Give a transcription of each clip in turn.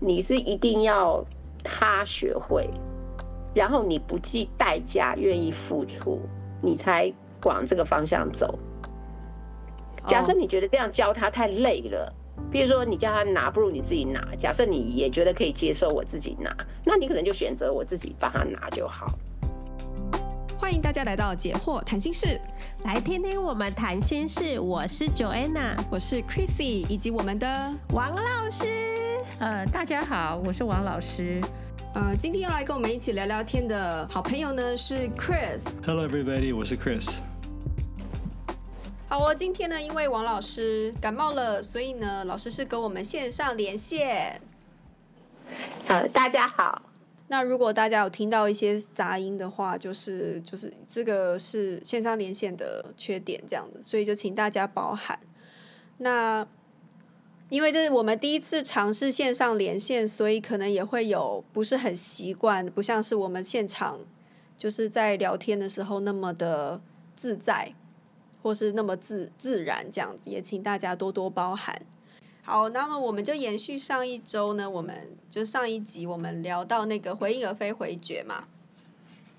你是一定要他学会，然后你不计代价愿意付出，你才往这个方向走。假设你觉得这样教他太累了，比如说你叫他拿，不如你自己拿。假设你也觉得可以接受我自己拿，那你可能就选择我自己帮他拿就好。欢迎大家来到解惑谈心室，来听听我们谈心事。我是 Joanna，我是 Chrissy，以及我们的王老师。呃，大家好，我是王老师。呃，今天要来跟我们一起聊聊天的好朋友呢是 Chris。Hello everybody，我是 Chris。好，我今天呢，因为王老师感冒了，所以呢，老师是跟我们线上连线。呃，大家好。那如果大家有听到一些杂音的话，就是就是这个是线上连线的缺点，这样子，所以就请大家包涵。那因为这是我们第一次尝试线上连线，所以可能也会有不是很习惯，不像是我们现场就是在聊天的时候那么的自在，或是那么自自然这样子，也请大家多多包涵。好，那么我们就延续上一周呢，我们就上一集我们聊到那个回应而非回绝嘛，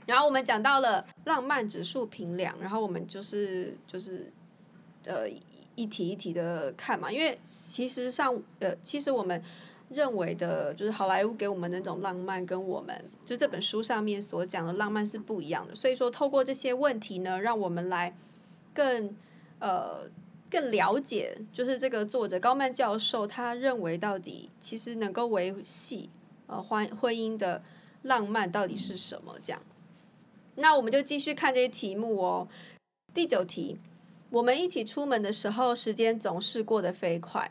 然后我们讲到了浪漫指数评量，然后我们就是就是呃一题一题的看嘛，因为其实上呃其实我们认为的就是好莱坞给我们那种浪漫，跟我们就这本书上面所讲的浪漫是不一样的，所以说透过这些问题呢，让我们来更呃。更了解，就是这个作者高曼教授，他认为到底其实能够维系呃婚婚姻的浪漫到底是什么？这样，那我们就继续看这些题目哦。第九题，我们一起出门的时候，时间总是过得飞快。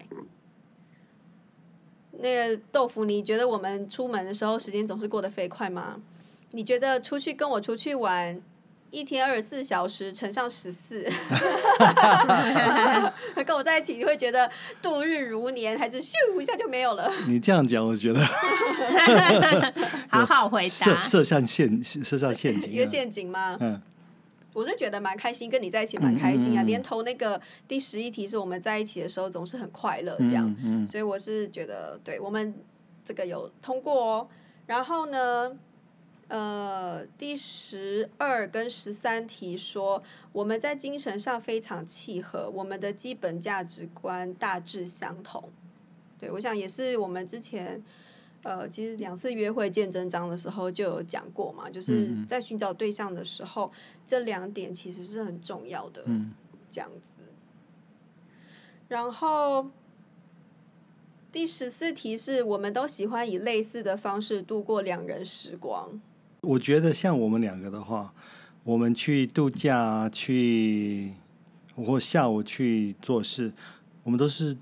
那个豆腐，你觉得我们出门的时候，时间总是过得飞快吗？你觉得出去跟我出去玩？一天二十四小时乘上十四，跟我在一起你会觉得度日如年，还是咻一下就没有了？你这样讲，我觉得 好好回答。设设上陷设上陷阱，一个陷阱吗？嗯，我是觉得蛮开心，跟你在一起蛮开心啊。嗯嗯嗯连投那个第十一题是我们在一起的时候总是很快乐，这样，所以我是觉得对我们这个有通过哦。然后呢？呃，第十二跟十三题说，我们在精神上非常契合，我们的基本价值观大致相同。对，我想也是我们之前，呃，其实两次约会见真章的时候就有讲过嘛，就是在寻找对象的时候，嗯、这两点其实是很重要的，嗯、这样子。然后第十四题是我们都喜欢以类似的方式度过两人时光。我觉得像我们两个的话，我们去度假，去或下午去做事，我们都是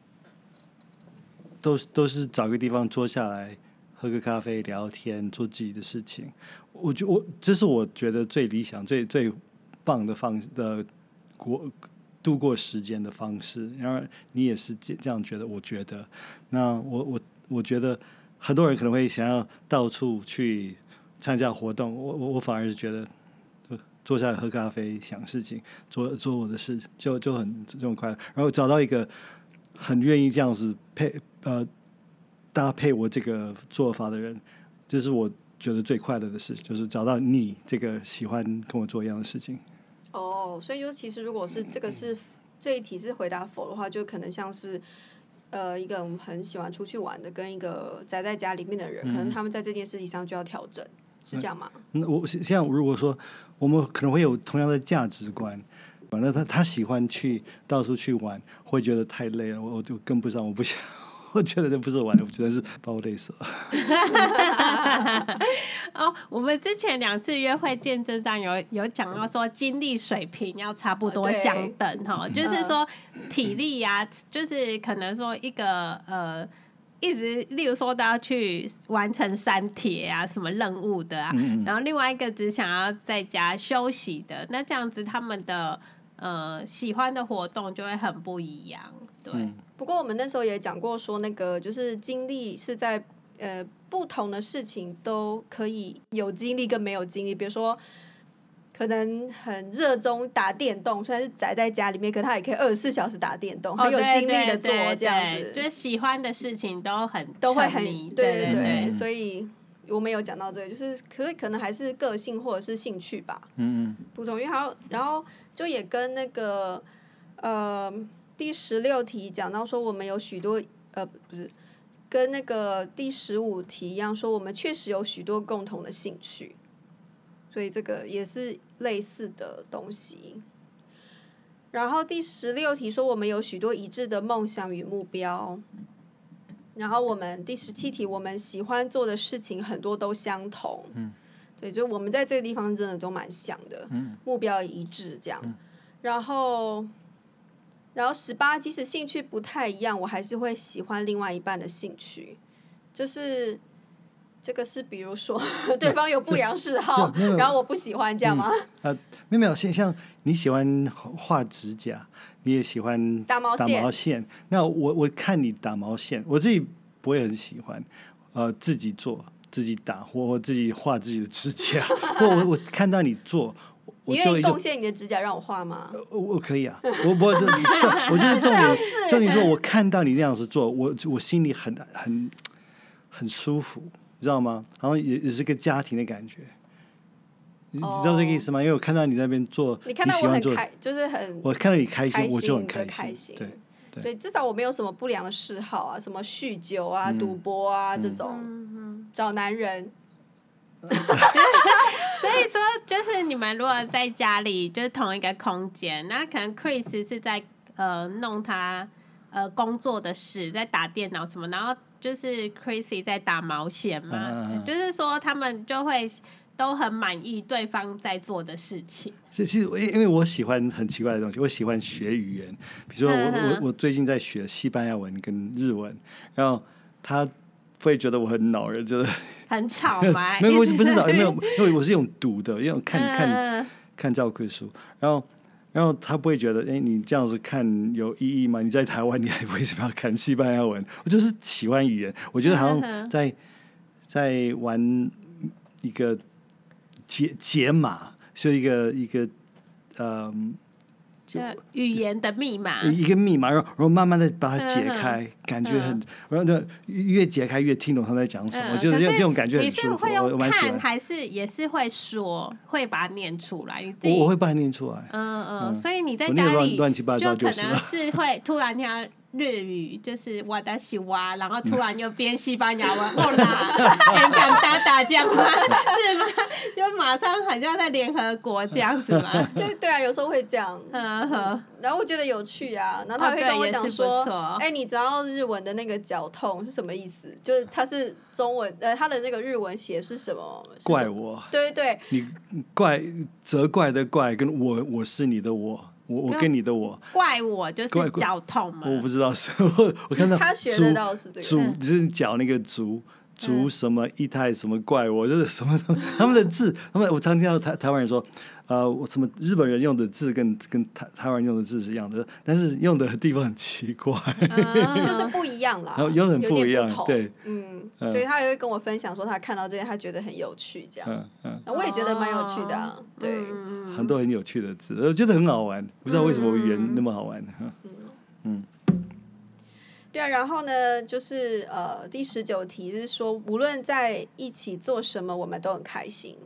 都都是找个地方坐下来，喝个咖啡，聊天，做自己的事情。我觉我这是我觉得最理想、最最棒的方的过度过时间的方式。然而你也是这这样觉得？我觉得，那我我我觉得很多人可能会想要到处去。参加活动，我我我反而是觉得，坐下来喝咖啡，想事情，做做我的事，就就很这种快乐。然后找到一个很愿意这样子配呃搭配我这个做法的人，这是我觉得最快乐的事，就是找到你这个喜欢跟我做一样的事情。哦，所以就其实如果是这个是这一题是回答否的话，就可能像是呃一个我们很喜欢出去玩的，跟一个宅在家里面的人，可能他们在这件事情上就要调整。是这样吗？那我现在如果说我们可能会有同样的价值观，反正他他喜欢去到处去玩，会觉得太累了，我我就跟不上，我不想，我觉得这不是玩的，我觉得是把我累死了。哦，我们之前两次约会见真章有有讲到说精力水平要差不多相等哈，就是说体力呀、啊，就是可能说一个呃。一直，例如说都要去完成删帖啊，什么任务的啊，嗯嗯，然后另外一个只想要在家休息的，那这样子他们的呃喜欢的活动就会很不一样。对，嗯、不过我们那时候也讲过，说那个就是经历是在呃不同的事情都可以有经历跟没有经历，比如说可能很热衷打电动，虽然是宅在家里面，可他也可以二十四小时打电动，很有精力的做这样子。就是喜欢的事情都很都会很对对对对，所以我们有讲到这个，就是可可能还是个性或者是兴趣吧。嗯嗯。不同，因为还有然后就也跟那个呃第十六题讲到说，我们有许多呃不是跟那个第十五题一样，说我们确实有许多共同的兴趣。所以这个也是类似的东西。然后第十六题说，我们有许多一致的梦想与目标。然后我们第十七题，我们喜欢做的事情很多都相同。嗯，对，就我们在这个地方真的都蛮像的。嗯，目标一致这样。然后，然后十八，即使兴趣不太一样，我还是会喜欢另外一半的兴趣，就是。这个是比如说 对方有不良嗜好，然后我不喜欢这样吗？啊、嗯，没有没有，像像你喜欢画指甲，你也喜欢打毛线。打毛线。那我我看你打毛线，我自己不会很喜欢，呃，自己做自己打或自己画自己的指甲。或我我看到你做，我你愿意贡献你的指甲让我画吗？我我可以啊，我不这这，我就是 重点重点说，我看到你那样子做，我我心里很很很舒服。你知道吗？然后也也是个家庭的感觉，你、oh. 知道这个意思吗？因为我看到你那边做，你看到我很开，就是很，我看到你开心，我就很开心。对对，至少我没有什么不良的嗜好啊，什么酗酒啊、赌、嗯、博啊、嗯、这种、嗯，找男人。所以说，就是你们如果在家里就是同一个空间，那可能 Chris 是在呃弄他呃工作的事，在打电脑什么，然后。就是 Chrissy 在打毛线嘛、啊，就是说他们就会都很满意对方在做的事情。其实，因因为我喜欢很奇怪的东西，我喜欢学语言，比如说我我我最近在学西班牙文跟日文，然后他会觉得我很恼人，就是 很吵嘛。没有，不是不是吵，没有，因为我是用读的，用看看看教科书，然后。然后他不会觉得，哎，你这样子看有意义吗？你在台湾，你还为什么要看西班牙文？我就是喜欢语言，我觉得好像在在玩一个解解码，是一个一个嗯。就语言的密码，一个密码，然后然后慢慢的把它解开，嗯、感觉很，然后就越解开越听懂他在讲什么，我觉得这这种感觉很舒服。看还是也是会说，会把它念出来？我我会把它念出来。嗯嗯，所以你在家里乱七八糟就可 能是会突然听。日语就是哇达西哇，然后突然又变西班牙文，哦啦，很敢打打这样吗？是吗？就马上好像在联合国这样子吗？就对啊，有时候会这样。嗯哼。然后我觉得有趣啊，然后他会跟我讲说：“哎、哦，你知道日文的那个脚痛是什么意思？就是它是中文，呃，它的那个日文写是什么？怪我。对对对，你怪责怪的怪，跟我我是你的我。”我我跟你的我怪我就是脚痛嘛，我不知道是我我看到他学的倒是这个，足就是脚那个足足什么一太什么怪我就是什么他们的字，他们我常听到台台湾人说，呃，我什么日本人用的字跟跟台台湾人用的字是一样的，但是用的地方很奇怪，就是不一样啦，用很不一样，对，嗯，对他也会跟我分享说他看到这些他觉得很有趣，这样，嗯嗯，我也觉得蛮有趣的，啊，对。很多很有趣的字，我觉得很好玩。不知道为什么语言那么好玩。嗯。嗯，对啊。然后呢，就是呃，第十九题是说，无论在一起做什么，我们都很开心。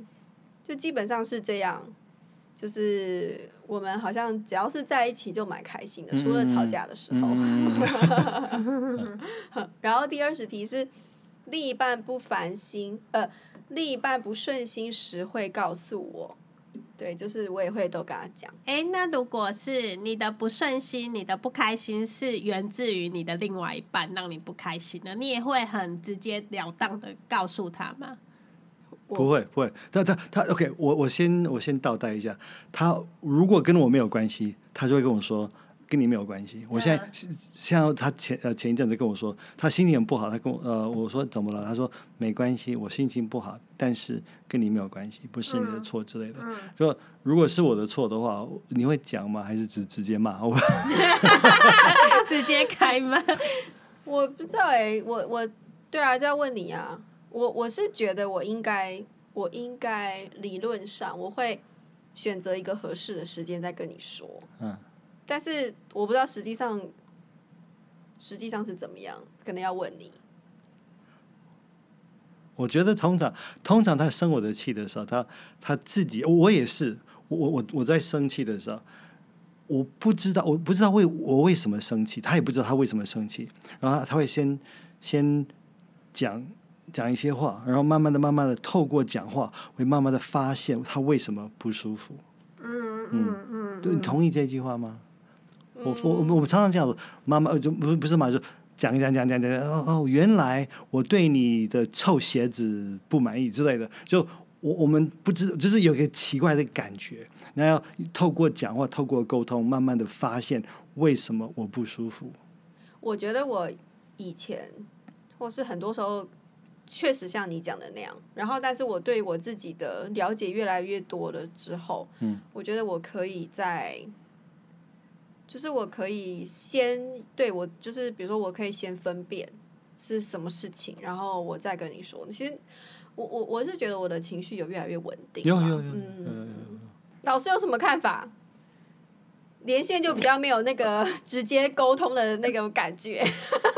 就基本上是这样，就是我们好像只要是在一起就蛮开心的，除了吵架的时候。然后第二十题是，另一半不烦心，呃，另一半不顺心时会告诉我。对，就是我也会都跟他讲。哎，那如果是你的不顺心，你的不开心是源自于你的另外一半让你不开心的，你也会很直截了当的告诉他吗？不会，不会。他他他，OK，我我先我先倒带一下。他如果跟我没有关系，他就会跟我说。跟你没有关系。我现在像他前呃前一阵子跟我说，他心情很不好。他跟我呃我说怎么了？他说没关系，我心情不好，但是跟你没有关系，不是你的错之类的。就如果是我的错的话，你会讲吗？还是直直接骂？我 直接开骂？我不知道哎、欸，我我对啊，就要问你啊。我我是觉得我应该，我应该理论上我会。选择一个合适的时间再跟你说。嗯，但是我不知道实际上实际上是怎么样，可能要问你。我觉得通常通常他生我的气的时候，他他自己，我也是，我我我在生气的时候，我不知道我不知道为我为什么生气，他也不知道他为什么生气，然后他会先先讲讲一些话，然后慢慢的慢慢的透过讲话，会慢慢的发现他为什么不舒服。嗯嗯嗯，对，你同意这句话吗？嗯、我我我常常这样子，妈妈就不不是妈，就。讲讲讲讲讲哦哦，原来我对你的臭鞋子不满意之类的，就我我们不知，就是有个奇怪的感觉。那要透过讲话，透过沟通，慢慢的发现为什么我不舒服。我觉得我以前或是很多时候确实像你讲的那样，然后但是我对我自己的了解越来越多了之后，嗯，我觉得我可以在。就是我可以先对我，就是比如说，我可以先分辨是什么事情，然后我再跟你说。其实我我我是觉得我的情绪有越来越稳定。有有有。嗯。老师有什么看法？连线就比较没有那个 直接沟通的那个感觉。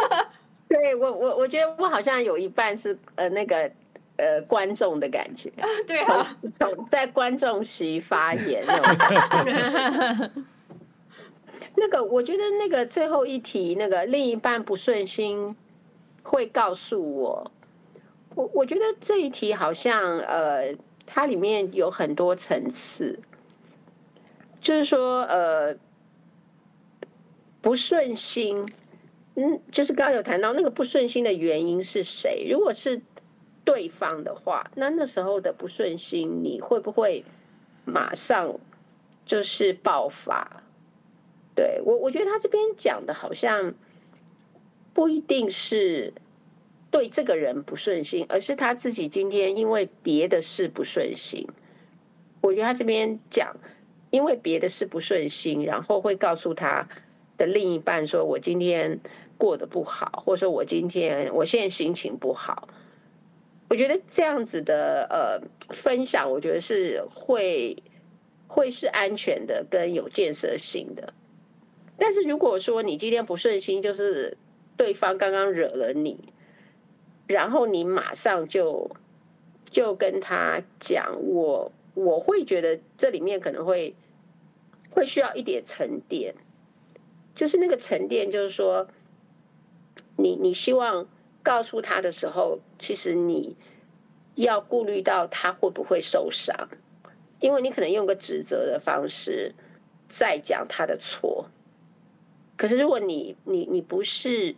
对我我我觉得我好像有一半是呃那个呃观众的感觉。对啊。从在观众席发言 那。个，我觉得那个最后一题，那个另一半不顺心会告诉我，我我觉得这一题好像呃，它里面有很多层次，就是说呃，不顺心，嗯，就是刚刚有谈到那个不顺心的原因是谁？如果是对方的话，那那时候的不顺心，你会不会马上就是爆发？对我，我觉得他这边讲的好像不一定是对这个人不顺心，而是他自己今天因为别的事不顺心。我觉得他这边讲，因为别的事不顺心，然后会告诉他的另一半说：“我今天过得不好，或者说我今天我现在心情不好。”我觉得这样子的呃分享，我觉得是会会是安全的，跟有建设性的。但是如果说你今天不顺心，就是对方刚刚惹了你，然后你马上就就跟他讲，我我会觉得这里面可能会会需要一点沉淀，就是那个沉淀，就是说你你希望告诉他的时候，其实你要顾虑到他会不会受伤，因为你可能用个指责的方式再讲他的错。可是，如果你你你不是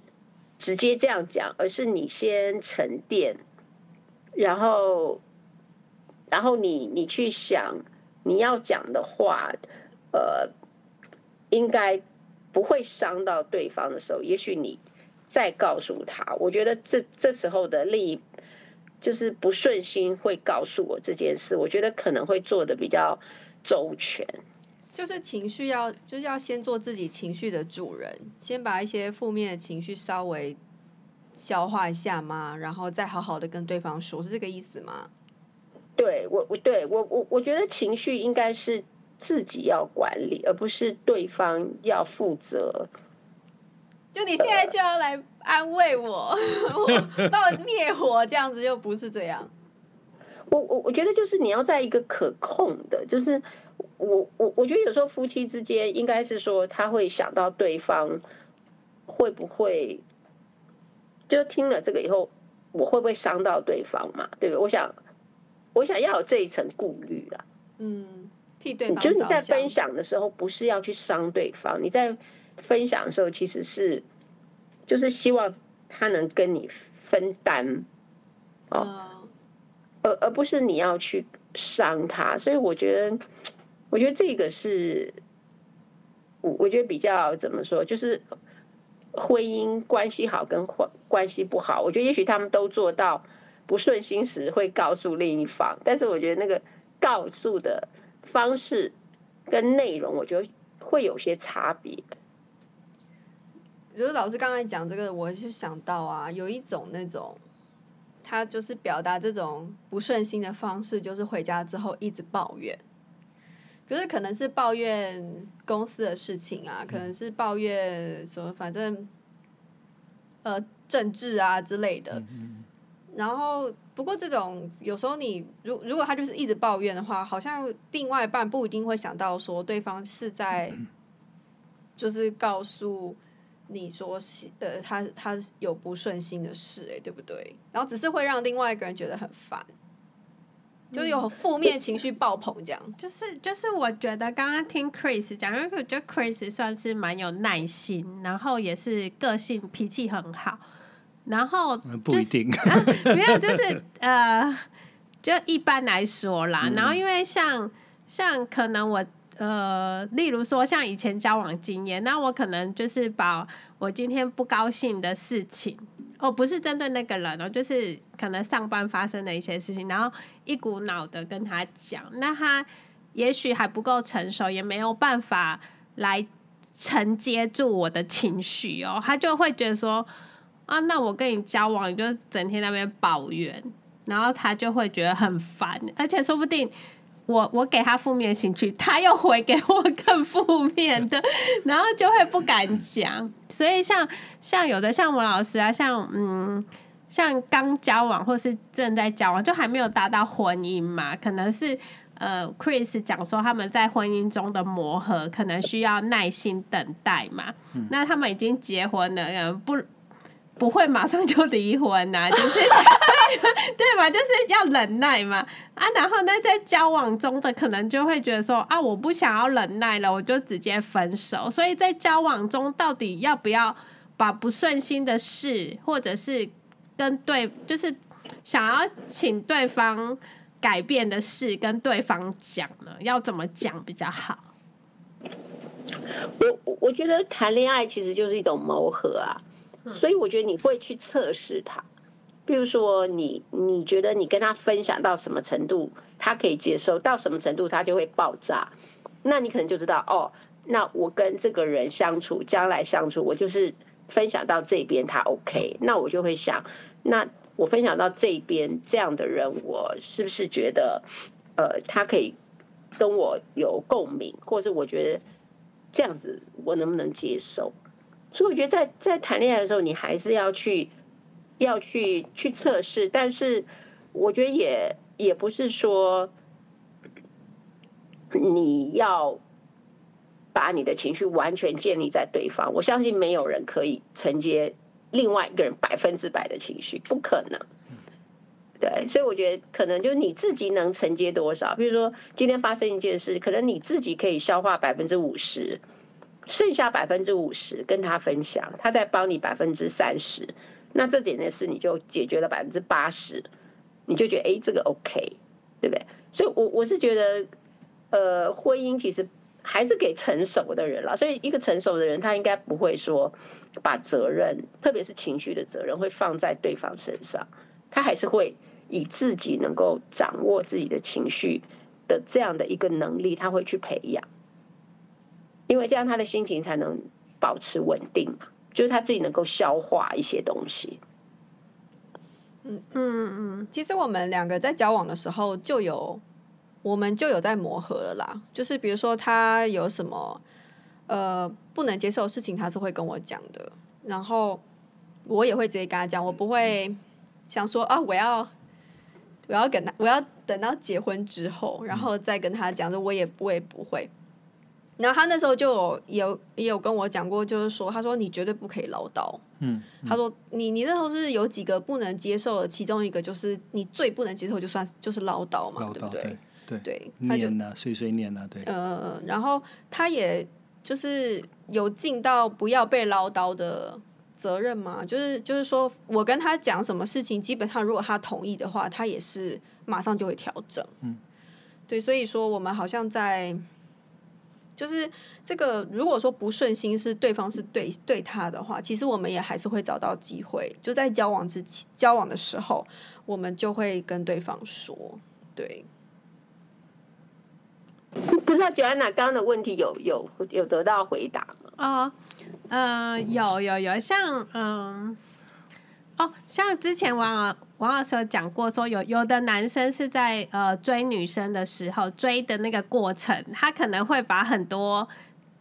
直接这样讲，而是你先沉淀，然后，然后你你去想你要讲的话，呃，应该不会伤到对方的时候，也许你再告诉他，我觉得这这时候的另一就是不顺心会告诉我这件事，我觉得可能会做得比较周全。就是情绪要，就是要先做自己情绪的主人，先把一些负面的情绪稍微消化一下嘛，然后再好好的跟对方说，是这个意思吗？对我，我对我我我觉得情绪应该是自己要管理，而不是对方要负责。就你现在就要来安慰我，把我灭火，这样子又不是这样。我我我觉得就是你要在一个可控的，就是。我我我觉得有时候夫妻之间应该是说，他会想到对方会不会就听了这个以后，我会不会伤到对方嘛？对不对？我想我想要有这一层顾虑啦。嗯，替对方。就是你在分享的时候，不是要去伤对方，你在分享的时候，其实是就是希望他能跟你分担哦，而而不是你要去伤他。所以我觉得。我觉得这个是，我我觉得比较怎么说，就是婚姻关系好跟关关系不好，我觉得也许他们都做到不顺心时会告诉另一方，但是我觉得那个告诉的方式跟内容，我觉得会有些差别。如果老师刚才讲这个，我就想到啊，有一种那种，他就是表达这种不顺心的方式，就是回家之后一直抱怨。可是可能是抱怨公司的事情啊，可能是抱怨什么，反正呃政治啊之类的。然后不过这种有时候你如如果他就是一直抱怨的话，好像另外一半不一定会想到说对方是在就是告诉你说呃他他有不顺心的事哎、欸，对不对？然后只是会让另外一个人觉得很烦。就有负面情绪爆棚，这样。就是就是，我觉得刚刚听 Chris 讲，因为我觉得 Chris 算是蛮有耐心，然后也是个性脾气很好，然后、就是、不一定，啊、没有，就是呃，就一般来说啦。然后因为像像可能我呃，例如说像以前交往经验，那我可能就是把我今天不高兴的事情。哦，不是针对那个人哦，就是可能上班发生的一些事情，然后一股脑的跟他讲，那他也许还不够成熟，也没有办法来承接住我的情绪哦，他就会觉得说啊，那我跟你交往，你就整天那边抱怨，然后他就会觉得很烦，而且说不定。我我给他负面情绪，他又回给我更负面的，然后就会不敢讲。所以像像有的像我老师啊，像嗯像刚交往或是正在交往，就还没有达到婚姻嘛，可能是呃 Chris 讲说他们在婚姻中的磨合，可能需要耐心等待嘛。嗯、那他们已经结婚了，不。不会马上就离婚呐、啊，就是对对嘛，就是要忍耐嘛啊，然后呢，在交往中的可能就会觉得说啊，我不想要忍耐了，我就直接分手。所以在交往中，到底要不要把不顺心的事，或者是跟对，就是想要请对方改变的事，跟对方讲呢？要怎么讲比较好？我我觉得谈恋爱其实就是一种磨合啊。所以我觉得你会去测试他，比如说你你觉得你跟他分享到什么程度，他可以接受，到什么程度他就会爆炸，那你可能就知道哦，那我跟这个人相处，将来相处，我就是分享到这边他 OK，那我就会想，那我分享到这边这样的人，我是不是觉得呃他可以跟我有共鸣，或者我觉得这样子我能不能接受？所以我觉得在在谈恋爱的时候，你还是要去要去去测试，但是我觉得也也不是说你要把你的情绪完全建立在对方。我相信没有人可以承接另外一个人百分之百的情绪，不可能。对，所以我觉得可能就是你自己能承接多少。比如说今天发生一件事，可能你自己可以消化百分之五十。剩下百分之五十跟他分享，他再帮你百分之三十，那这件事你就解决了百分之八十，你就觉得哎，这个 OK，对不对？所以我，我我是觉得，呃，婚姻其实还是给成熟的人了。所以，一个成熟的人，他应该不会说把责任，特别是情绪的责任，会放在对方身上，他还是会以自己能够掌握自己的情绪的这样的一个能力，他会去培养。因为这样他的心情才能保持稳定嘛，就是他自己能够消化一些东西。嗯嗯嗯，其实我们两个在交往的时候就有，我们就有在磨合了啦。就是比如说他有什么呃不能接受的事情，他是会跟我讲的，然后我也会直接跟他讲，我不会想说啊，我要我要跟他，我要等到结婚之后，然后再跟他讲，说我也我也不会。然后他那时候就有有也有跟我讲过，就是说，他说你绝对不可以唠叨。嗯，嗯，他说你你那时候是有几个不能接受的，其中一个就是你最不能接受就算就是唠叨嘛，对不对？对对，念啊，碎碎念啊，对。呃，然后他也就是有尽到不要被唠叨的责任嘛，就是就是说我跟他讲什么事情，基本上如果他同意的话，他也是马上就会调整。嗯，对，所以说我们好像在。就是这个，如果说不顺心是对方是对对他的话，其实我们也还是会找到机会，就在交往之前交往的时候，我们就会跟对方说，对。不知道 Joanna 刚刚的问题有有有得到回答吗？哦，呃，有有有，像嗯，哦，哦，像之前王王老师有讲过说，说有有的男生是在呃追女生的时候，追的那个过程，他可能会把很多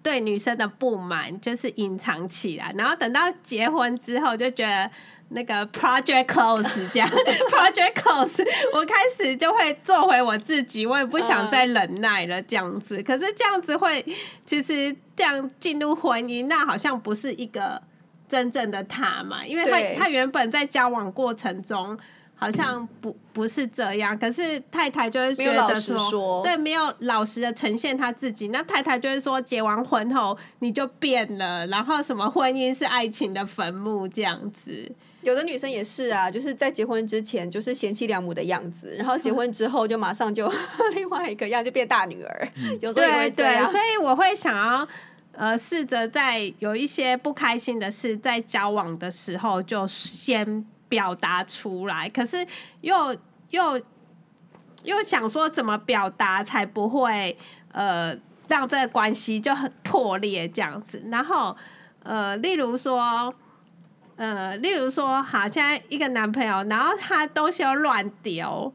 对女生的不满就是隐藏起来，然后等到结婚之后就觉得。那个 project close 这样，project close，我开始就会做回我自己，我也不想再忍耐了这样子。可是这样子会，其实这样进入婚姻，那好像不是一个真正的他嘛，因为他他原本在交往过程中好像不不是这样，可是太太就会觉得说，对，没有老实的呈现他自己。那太太就会说，结完婚后你就变了，然后什么婚姻是爱情的坟墓这样子。有的女生也是啊，就是在结婚之前就是贤妻良母的样子，然后结婚之后就马上就 另外一个样，就变大女儿。嗯、有时候也会这样。对，所以我会想要呃试着在有一些不开心的事在交往的时候就先表达出来，可是又又又想说怎么表达才不会呃让这个关系就很破裂这样子，然后呃例如说。呃，例如说，好，现在一个男朋友，然后他东西又乱丢，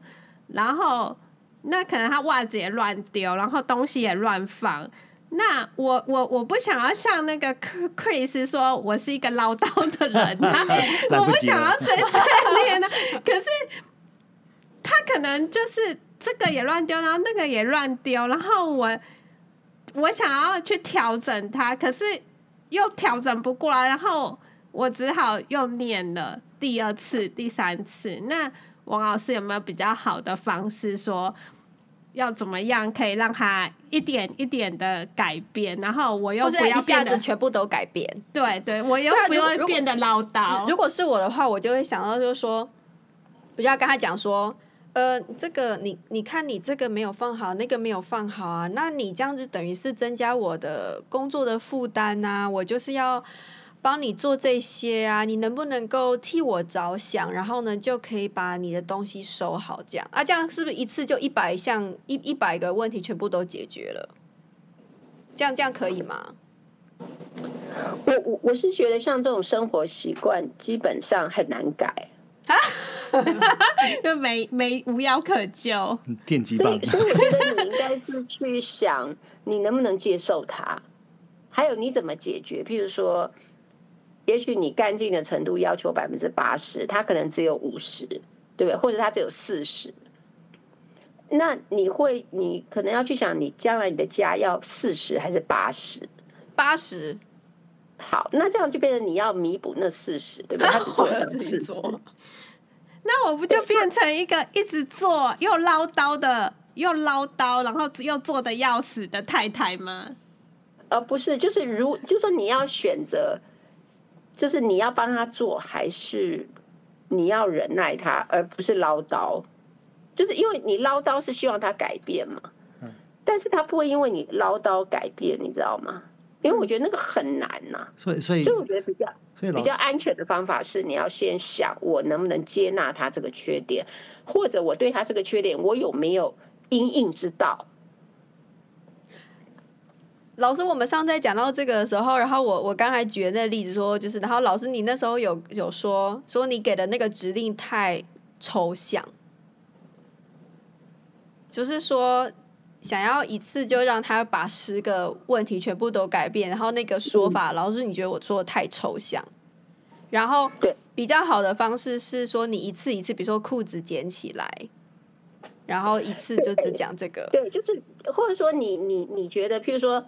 然后那可能他袜子也乱丢，然后东西也乱放。那我我我不想要像那个 Chris 说，我是一个唠叨的人啊 我不想要碎碎念啊。可是他可能就是这个也乱丢，然后那个也乱丢，然后我我想要去调整他，可是又调整不过来，然后。我只好又念了第二次、第三次。那王老师有没有比较好的方式，说要怎么样可以让他一点一点的改变？然后我又不要一下子全部都改变。对对，我又不要变得唠叨。如果是我的话，我就会想到就是说，我就要跟他讲说，呃，这个你你看你这个没有放好，那个没有放好啊，那你这样子等于是增加我的工作的负担啊，我就是要。帮你做这些啊，你能不能够替我着想？然后呢，就可以把你的东西收好，这样啊，这样是不是一次就一百项一一百个问题全部都解决了？这样这样可以吗？我我我是觉得像这种生活习惯基本上很难改啊，就没没无药可救，电击棒。所以我觉得你应该是去想，你能不能接受它，还有你怎么解决？譬如说。也许你干净的程度要求百分之八十，他可能只有五十，对不对？或者他只有四十。那你会，你可能要去想，你将来你的家要四十还是八十？八十。好，那这样就变成你要弥补那四十，对不对？他只做 了四十。那我不就变成一个一直做又唠叨的，又唠叨，然后又做的要死的太太吗？呃，不是，就是如，就说你要选择。就是你要帮他做，还是你要忍耐他，而不是唠叨？就是因为你唠叨是希望他改变嘛，但是他不会因为你唠叨改变，你知道吗？因为我觉得那个很难呐、啊。所以，所以，所以我觉得比较比较安全的方法是，你要先想我能不能接纳他这个缺点，或者我对他这个缺点，我有没有因应之道。老师，我们上次在讲到这个的时候，然后我我刚才举的那个例子说，就是，然后老师你那时候有有说说你给的那个指令太抽象，就是说想要一次就让他把十个问题全部都改变，然后那个说法，老师你觉得我说的太抽象，然后比较好的方式是说你一次一次，比如说裤子捡起来，然后一次就只讲这个，对，就是或者说你你你觉得，譬如说。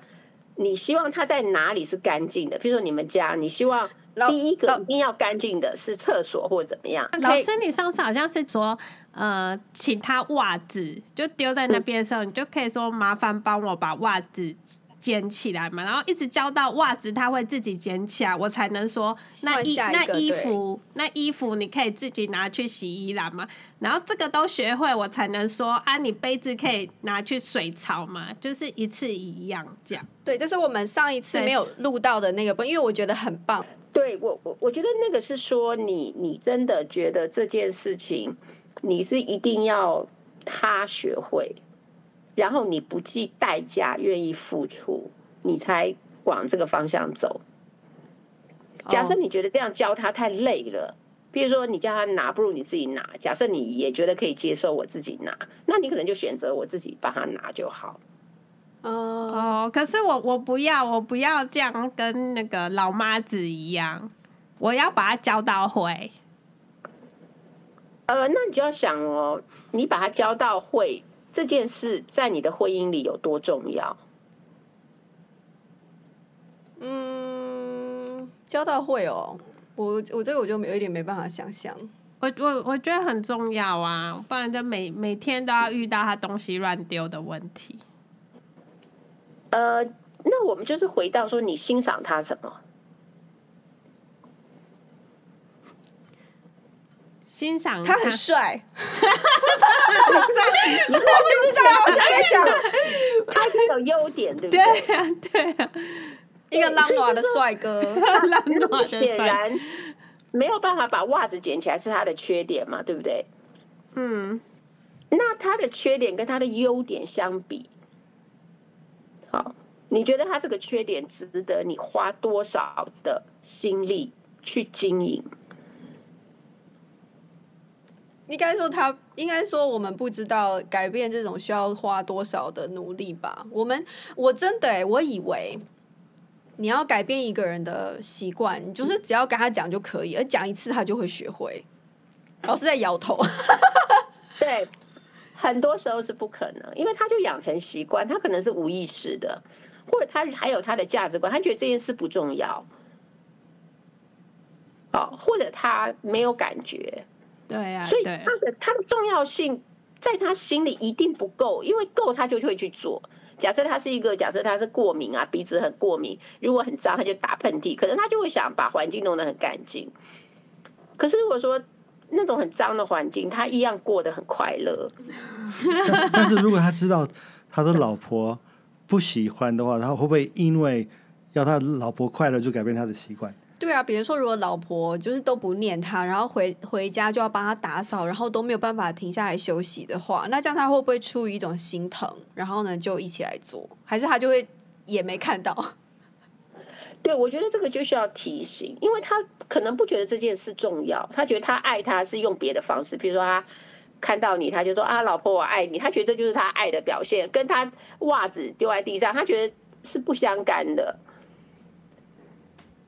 你希望他在哪里是干净的？比如说你们家，你希望第一个一定要干净的是厕所或者怎么样？老师，你上次好像是说，呃，请他袜子就丢在那边的时候，嗯、你就可以说麻烦帮我把袜子捡起来嘛，然后一直教到袜子它会自己捡起来，我才能说那衣那衣服那衣服你可以自己拿去洗衣篮嘛。然后这个都学会，我才能说啊，你杯子可以拿去水槽嘛，就是一次一样这样。对，这是我们上一次没有录到的那个，因为我觉得很棒。对我我我觉得那个是说你你真的觉得这件事情你是一定要他学会。然后你不计代价愿意付出，你才往这个方向走。假设你觉得这样教他太累了，比如说你叫他拿，不如你自己拿。假设你也觉得可以接受我自己拿，那你可能就选择我自己帮他拿就好。哦哦，可是我我不要，我不要这样跟那个老妈子一样，我要把他教到会。呃，那你就要想哦，你把他教到会这件事，在你的婚姻里有多重要？嗯，交到会哦，我我这个我就有一点没办法想象。我我我觉得很重要啊，不然就每每天都要遇到他东西乱丢的问题。呃，那我们就是回到说，你欣赏他什么？欣赏他很帅，你不知道我在讲，他是有优点，对不对？对啊，对啊，一个浪娃的帅哥，浪娃的显然没有办法把袜子捡起来是他的缺点嘛，对不对？嗯，那他的缺点跟他的优点相比，好，你觉得他这个缺点值得你花多少的心力去经营？应该说他，应该说我们不知道改变这种需要花多少的努力吧。我们我真的、欸，我以为你要改变一个人的习惯，你就是只要跟他讲就可以，而讲一次他就会学会。老师在摇头。对，很多时候是不可能，因为他就养成习惯，他可能是无意识的，或者他还有他的价值观，他觉得这件事不重要。哦，或者他没有感觉。对啊，所以他的他的重要性在他心里一定不够，因为够他就会去做。假设他是一个，假设他是过敏啊，鼻子很过敏，如果很脏他就打喷嚏，可能他就会想把环境弄得很干净。可是如果说那种很脏的环境，他一样过得很快乐。但但是如果他知道他的老婆不喜欢的话，他会不会因为要他老婆快乐就改变他的习惯？对啊，比如说，如果老婆就是都不念他，然后回回家就要帮他打扫，然后都没有办法停下来休息的话，那这样他会不会出于一种心疼，然后呢就一起来做，还是他就会也没看到？对，我觉得这个就需要提醒，因为他可能不觉得这件事重要，他觉得他爱他是用别的方式，比如说他看到你，他就说啊，老婆我爱你，他觉得这就是他爱的表现，跟他袜子丢在地上，他觉得是不相干的。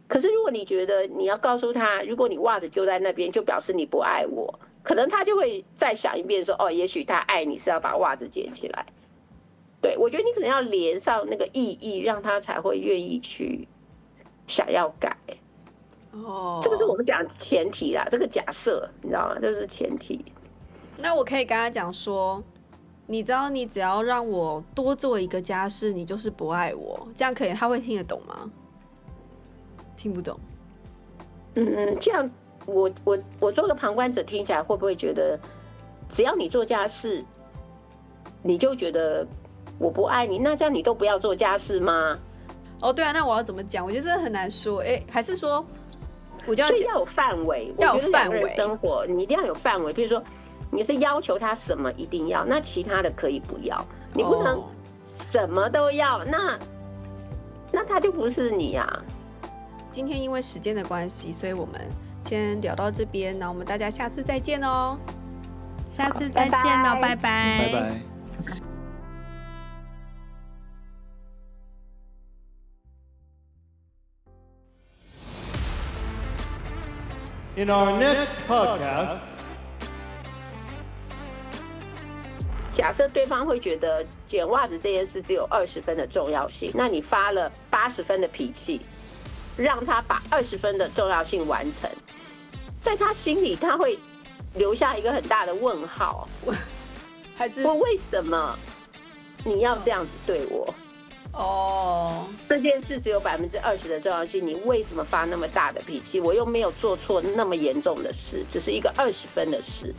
可是，如果你觉得你要告诉他，如果你袜子丢在那边，就表示你不爱我，可能他就会再想一遍，说：“哦，也许他爱你是要把袜子捡起来。”对，我觉得你可能要连上那个意义，让他才会愿意去想要改。哦，这个是我们讲前提啦，这个假设你知道吗？这是前提。那我可以跟他讲说，你知道，你只要让我多做一个家事，你就是不爱我，这样可以？他会听得懂吗？听不懂，嗯，这样我我我做个旁观者听起来会不会觉得，只要你做家事，你就觉得我不爱你？那这样你都不要做家事吗？哦，对啊，那我要怎么讲？我觉得真的很难说。哎、欸，还是说，我就要要有范围，要有范围生活，你一定要有范围。比如说，你是要求他什么一定要，那其他的可以不要，你不能什么都要，哦、那那他就不是你呀、啊。今天因为时间的关系，所以我们先聊到这边。那我们大家下次再见哦，下次再见哦，拜拜，拜拜。In our next podcast，假设对方会觉得捡袜子这件事只有二十分的重要性，那你发了八十分的脾气。让他把二十分的重要性完成，在他心里他会留下一个很大的问号，还是我为什么你要这样子对我？哦，这件事只有百分之二十的重要性，你为什么发那么大的脾气？我又没有做错那么严重的事，只是一个二十分的事。